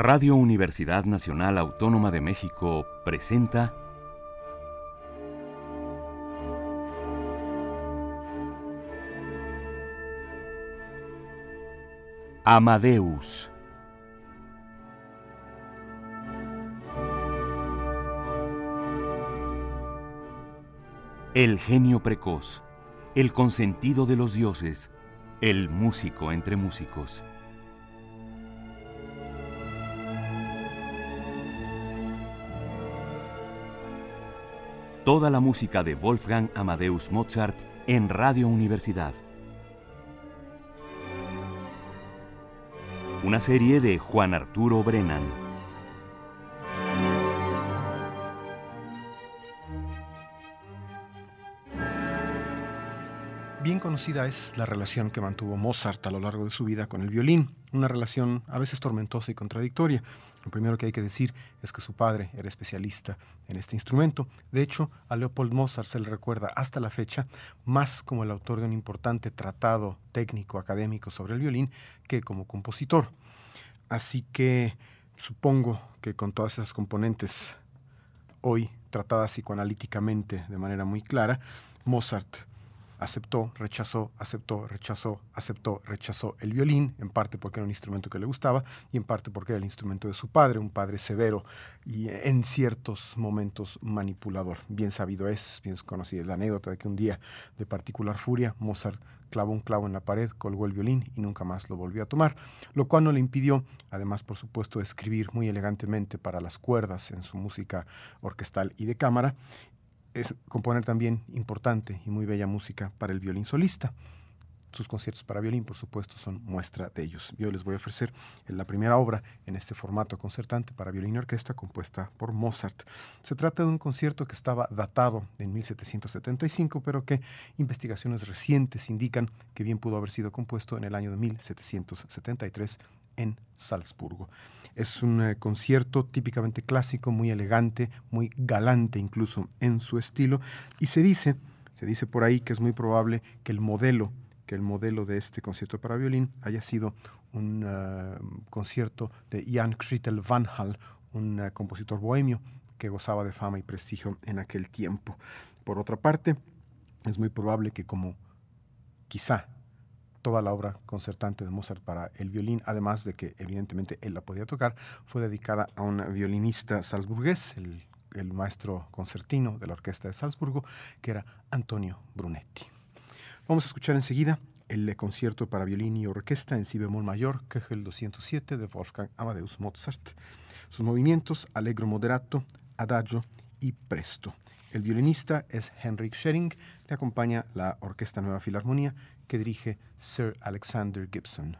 Radio Universidad Nacional Autónoma de México presenta Amadeus. El genio precoz, el consentido de los dioses, el músico entre músicos. Toda la música de Wolfgang Amadeus Mozart en Radio Universidad. Una serie de Juan Arturo Brennan. Conocida es la relación que mantuvo Mozart a lo largo de su vida con el violín, una relación a veces tormentosa y contradictoria. Lo primero que hay que decir es que su padre era especialista en este instrumento. De hecho, a Leopold Mozart se le recuerda hasta la fecha más como el autor de un importante tratado técnico académico sobre el violín que como compositor. Así que supongo que con todas esas componentes hoy tratadas psicoanalíticamente de manera muy clara, Mozart aceptó, rechazó, aceptó, rechazó, aceptó, rechazó el violín, en parte porque era un instrumento que le gustaba y en parte porque era el instrumento de su padre, un padre severo y en ciertos momentos manipulador. Bien sabido es, bien conocida es la anécdota de que un día de particular furia Mozart clavó un clavo en la pared, colgó el violín y nunca más lo volvió a tomar, lo cual no le impidió, además por supuesto, escribir muy elegantemente para las cuerdas en su música orquestal y de cámara, es componer también importante y muy bella música para el violín solista. Sus conciertos para violín, por supuesto, son muestra de ellos. Yo les voy a ofrecer la primera obra en este formato concertante para violín y orquesta compuesta por Mozart. Se trata de un concierto que estaba datado en 1775, pero que investigaciones recientes indican que bien pudo haber sido compuesto en el año de 1773 en Salzburgo. Es un eh, concierto típicamente clásico, muy elegante, muy galante incluso en su estilo, y se dice, se dice por ahí que es muy probable que el modelo, que el modelo de este concierto para violín haya sido un eh, concierto de Jan Christel van Hal, un eh, compositor bohemio que gozaba de fama y prestigio en aquel tiempo. Por otra parte, es muy probable que como quizá toda la obra concertante de Mozart para el violín, además de que evidentemente él la podía tocar, fue dedicada a un violinista salzburgués, el, maestro concertino de la Orquesta de Salzburgo, que era Antonio Brunetti. Vamos a escuchar enseguida el concierto para violín y orquesta en si bemol mayor, el 207 de Wolfgang Amadeus Mozart. Sus movimientos, allegro moderato, adagio y presto. El violinista es Henrik Schering, le acompaña la Orquesta Nueva Filarmonía que dirige Sir Alexander Gibson.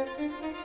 Música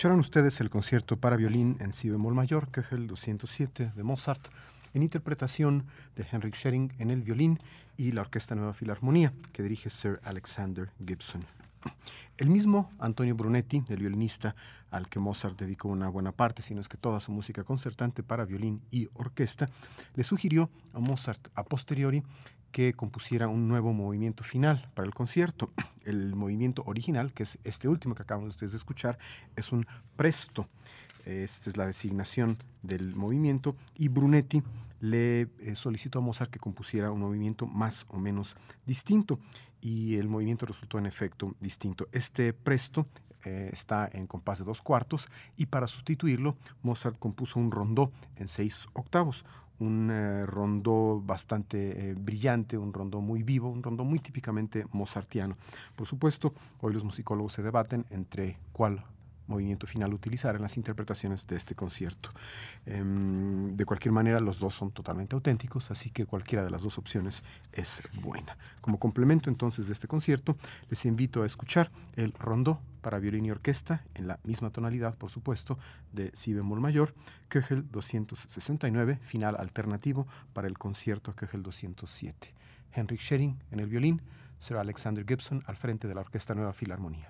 Escucharon ustedes el concierto para violín en si bemol mayor, el 207 de Mozart, en interpretación de Henrik Schering en el violín y la Orquesta Nueva Filarmonía, que dirige Sir Alexander Gibson. El mismo Antonio Brunetti, el violinista al que Mozart dedicó una buena parte, si no es que toda su música concertante para violín y orquesta, le sugirió a Mozart a posteriori que compusiera un nuevo movimiento final para el concierto. El movimiento original, que es este último que ustedes de escuchar, es un presto. Esta es la designación del movimiento y Brunetti le eh, solicitó a Mozart que compusiera un movimiento más o menos distinto y el movimiento resultó en efecto distinto. Este presto eh, está en compás de dos cuartos y para sustituirlo Mozart compuso un rondó en seis octavos, un eh, rondó bastante eh, brillante, un rondó muy vivo, un rondó muy típicamente mozartiano. Por supuesto, hoy los musicólogos se debaten entre cuál movimiento final utilizar en las interpretaciones de este concierto. Em, de cualquier manera, los dos son totalmente auténticos, así que cualquiera de las dos opciones es buena. Como complemento entonces de este concierto, les invito a escuchar el rondó para violín y orquesta, en la misma tonalidad, por supuesto, de si bemol mayor, Köchel 269, final alternativo para el concierto Köchel 207. Henrik Schering en el violín, Sir Alexander Gibson al frente de la Orquesta Nueva Filarmonía.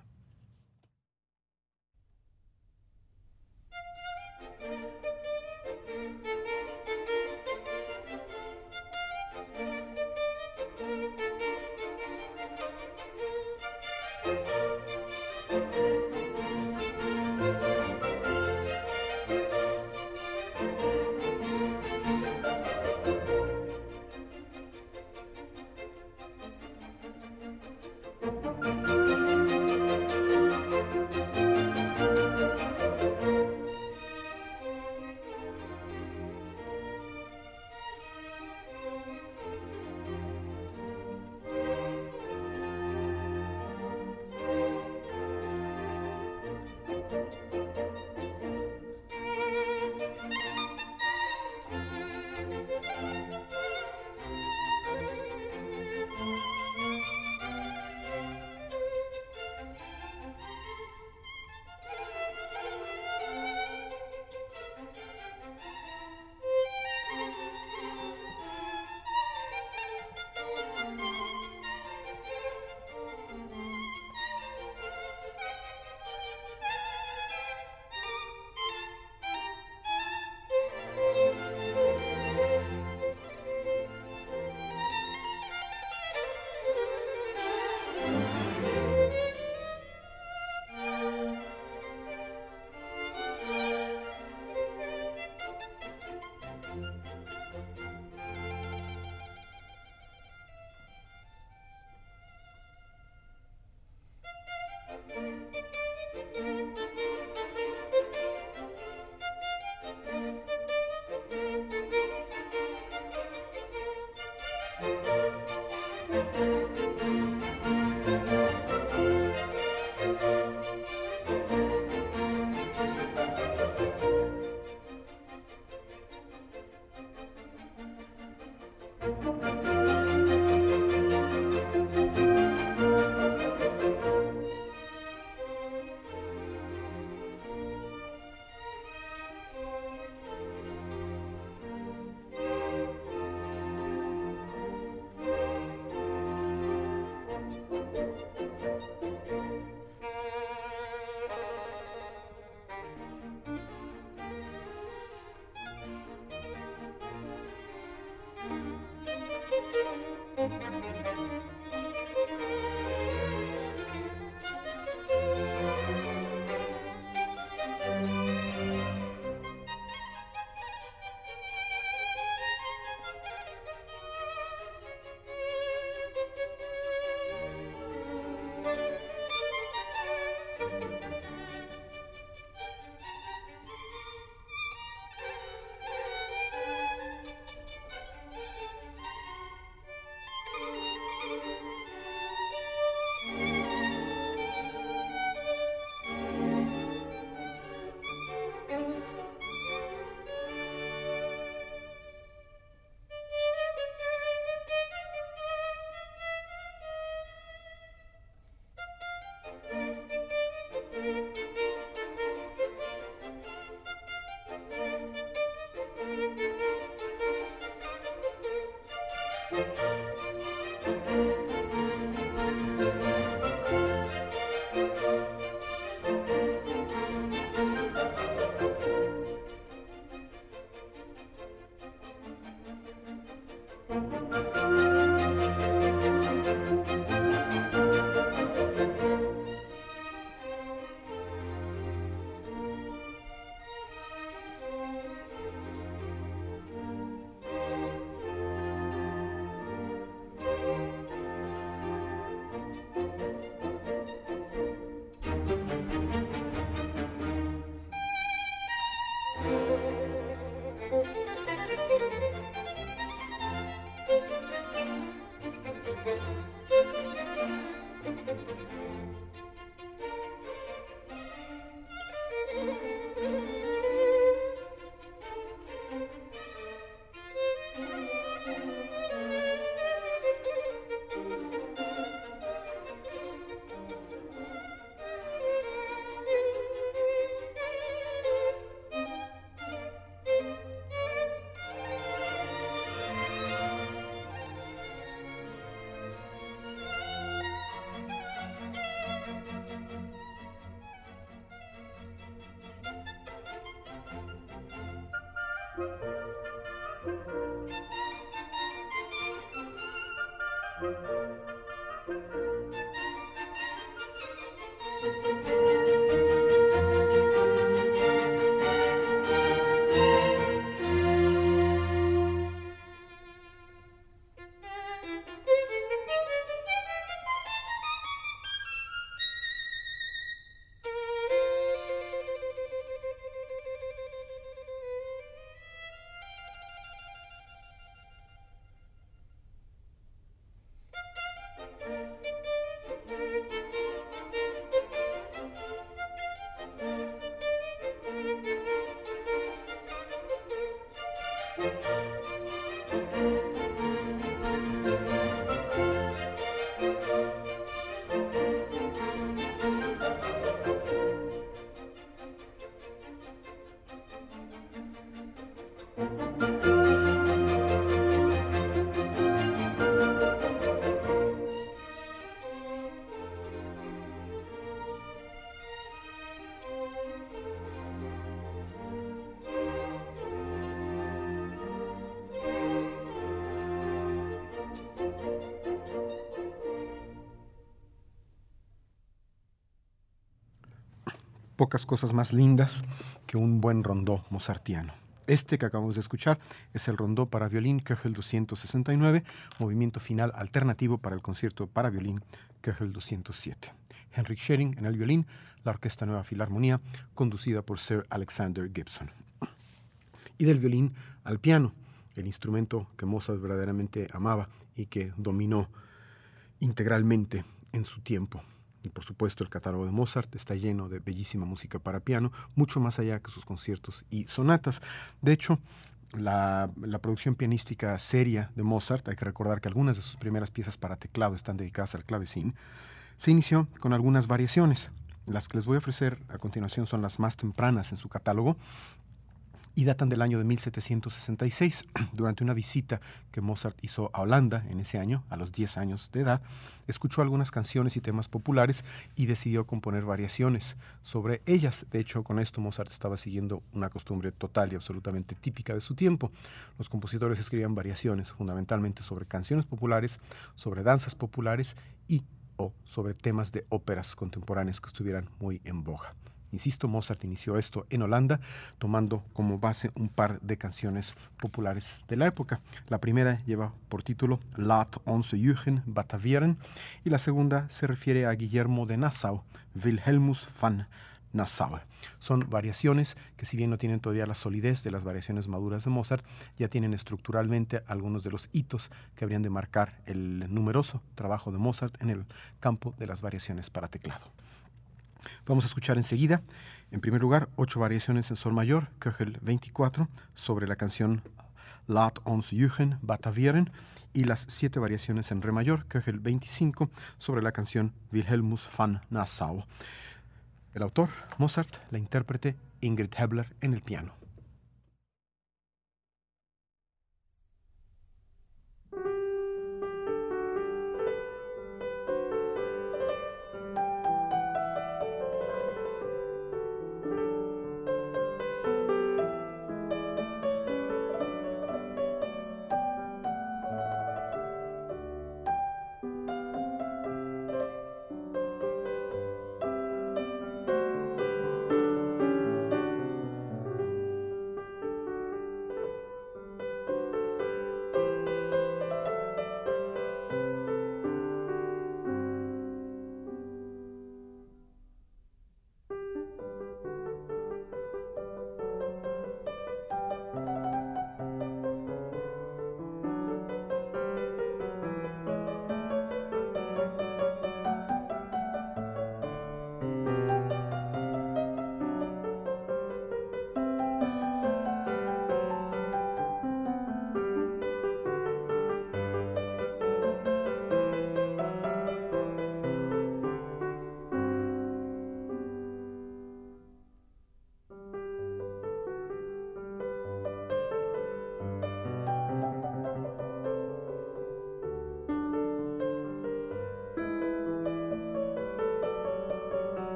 Pocas cosas más lindas que un buen rondó mozartiano. Este que acabamos de escuchar es el rondó para violín Köchel 269, movimiento final alternativo para el concierto para violín Köchel 207. Henrik Schering en el violín, la Orquesta Nueva Filarmonía, conducida por Sir Alexander Gibson. Y del violín al piano, el instrumento que Mozart verdaderamente amaba y que dominó integralmente en su tiempo. Y por supuesto el catálogo de Mozart está lleno de bellísima música para piano, mucho más allá que sus conciertos y sonatas. De hecho, la, producción pianística seria de Mozart, hay que recordar que algunas de sus primeras piezas para teclado están dedicadas al clavecín, se inició con algunas variaciones. Las que les voy a ofrecer a continuación son las más tempranas en su catálogo y datan del año de 1766. Durante una visita que Mozart hizo a Holanda en ese año, a los 10 años de edad, escuchó algunas canciones y temas populares y decidió componer variaciones sobre ellas. De hecho, con esto Mozart estaba siguiendo una costumbre total y absolutamente típica de su tiempo. Los compositores escribían variaciones fundamentalmente sobre canciones populares, sobre danzas populares y o sobre temas de óperas contemporáneas que estuvieran muy en boga. Insisto, Mozart inició esto en Holanda, tomando como base un par de canciones populares de la época. La primera lleva por título Laat onze Jugend Batavieren y la segunda se refiere a Guillermo de Nassau, Wilhelmus van Nassau. Son variaciones que si bien no tienen todavía la solidez de las variaciones maduras de Mozart, ya tienen estructuralmente algunos de los hitos que habrían de marcar el numeroso trabajo de Mozart en el campo de las variaciones para teclado. Vamos a escuchar enseguida, en primer lugar, ocho variaciones en sol mayor, Köchel 24, sobre la canción Laat ons Jugend Batavieren, y las siete variaciones en re mayor, Köchel 25, sobre la canción Wilhelmus van Nassau. El autor, Mozart, la intérprete Ingrid Hebler en el piano.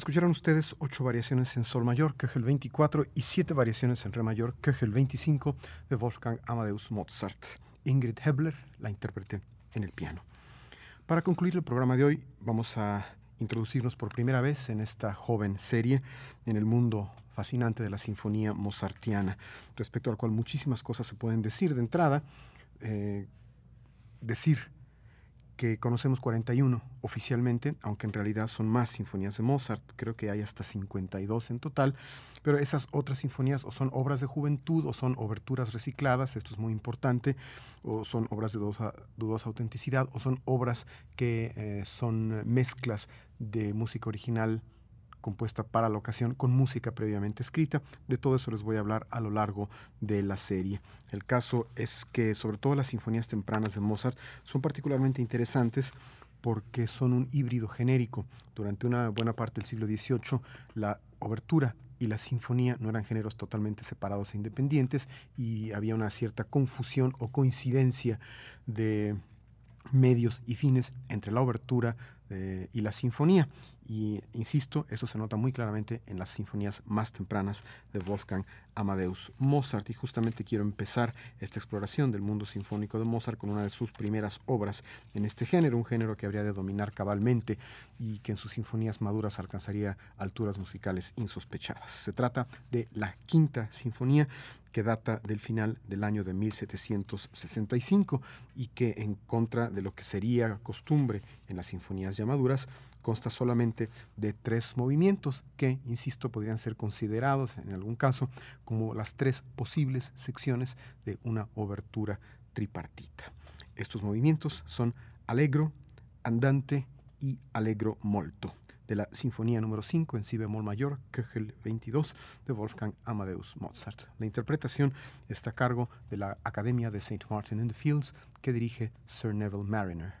Escucharon ustedes ocho variaciones en Sol mayor, Köchel 24, y siete variaciones en Re mayor, Köchel 25, de Wolfgang Amadeus Mozart. Ingrid Hebler la intérprete en el piano. Para concluir el programa de hoy, vamos a introducirnos por primera vez en esta joven serie en el mundo fascinante de la sinfonía mozartiana, respecto al cual muchísimas cosas se pueden decir de entrada. Eh, decir que conocemos 41 oficialmente, aunque en realidad son más sinfonías de Mozart, creo que hay hasta 52 en total, pero esas otras sinfonías o son obras de juventud o son oberturas recicladas, esto es muy importante, o son obras de dudosa, dudosa autenticidad o son obras que eh, son mezclas de música original compuesta para la ocasión con música previamente escrita. De todo eso les voy a hablar a lo largo de la serie. El caso es que sobre todo las sinfonías tempranas de Mozart son particularmente interesantes porque son un híbrido genérico. Durante una buena parte del siglo XVIII, la obertura y la sinfonía no eran géneros totalmente separados e independientes y había una cierta confusión o coincidencia de medios y fines entre la obertura eh, y la sinfonía. Y insisto, eso se nota muy claramente en las sinfonías más tempranas de Wolfgang Amadeus Mozart. Y justamente quiero empezar esta exploración del mundo sinfónico de Mozart con una de sus primeras obras en este género, un género que habría de dominar cabalmente y que en sus sinfonías maduras alcanzaría alturas musicales insospechadas. Se trata de la quinta sinfonía que data del final del año de 1765 y que en contra de lo que sería costumbre en las sinfonías ya maduras, consta solamente de tres movimientos que, insisto, podrían ser considerados en algún caso como las tres posibles secciones de una obertura tripartita. Estos movimientos son Allegro, Andante y Allegro molto de la Sinfonía número 5 en si bemol mayor, Köchel 22 de Wolfgang Amadeus Mozart. La interpretación está a cargo de la Academia de St. Martin in the Fields que dirige Sir Neville Mariner.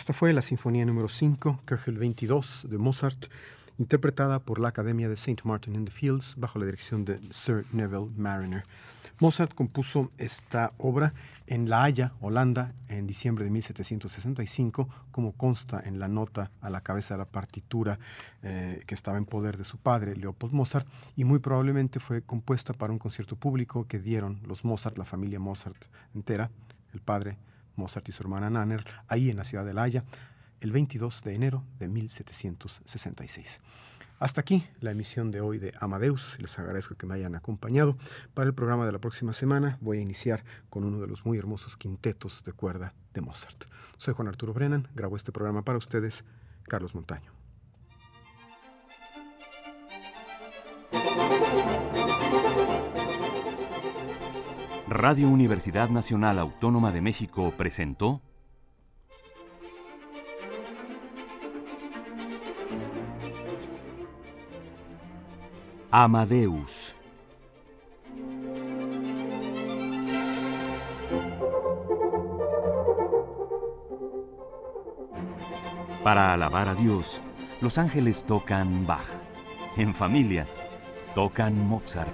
Esta fue la Sinfonía número 5, Köchel 22 de Mozart, interpretada por la Academia de St. Martin in the Fields bajo la dirección de Sir Neville Mariner. Mozart compuso esta obra en La Haya, Holanda, en diciembre de 1765, como consta en la nota a la cabeza de la partitura eh, que estaba en poder de su padre, Leopold Mozart, y muy probablemente fue compuesta para un concierto público que dieron los Mozart, la familia Mozart entera, el padre Mozart y su hermana Nanner, ahí en la ciudad de La Haya, el 22 de enero de 1766. Hasta aquí la emisión de hoy de Amadeus. Les agradezco que me hayan acompañado. Para el programa de la próxima semana voy a iniciar con uno de los muy hermosos quintetos de cuerda de Mozart. Soy Juan Arturo Brennan, grabo este programa para ustedes, Carlos Montaño. Radio Universidad Nacional Autónoma de México presentó Amadeus. Para alabar a Dios, los ángeles tocan Bach. En familia, tocan Mozart.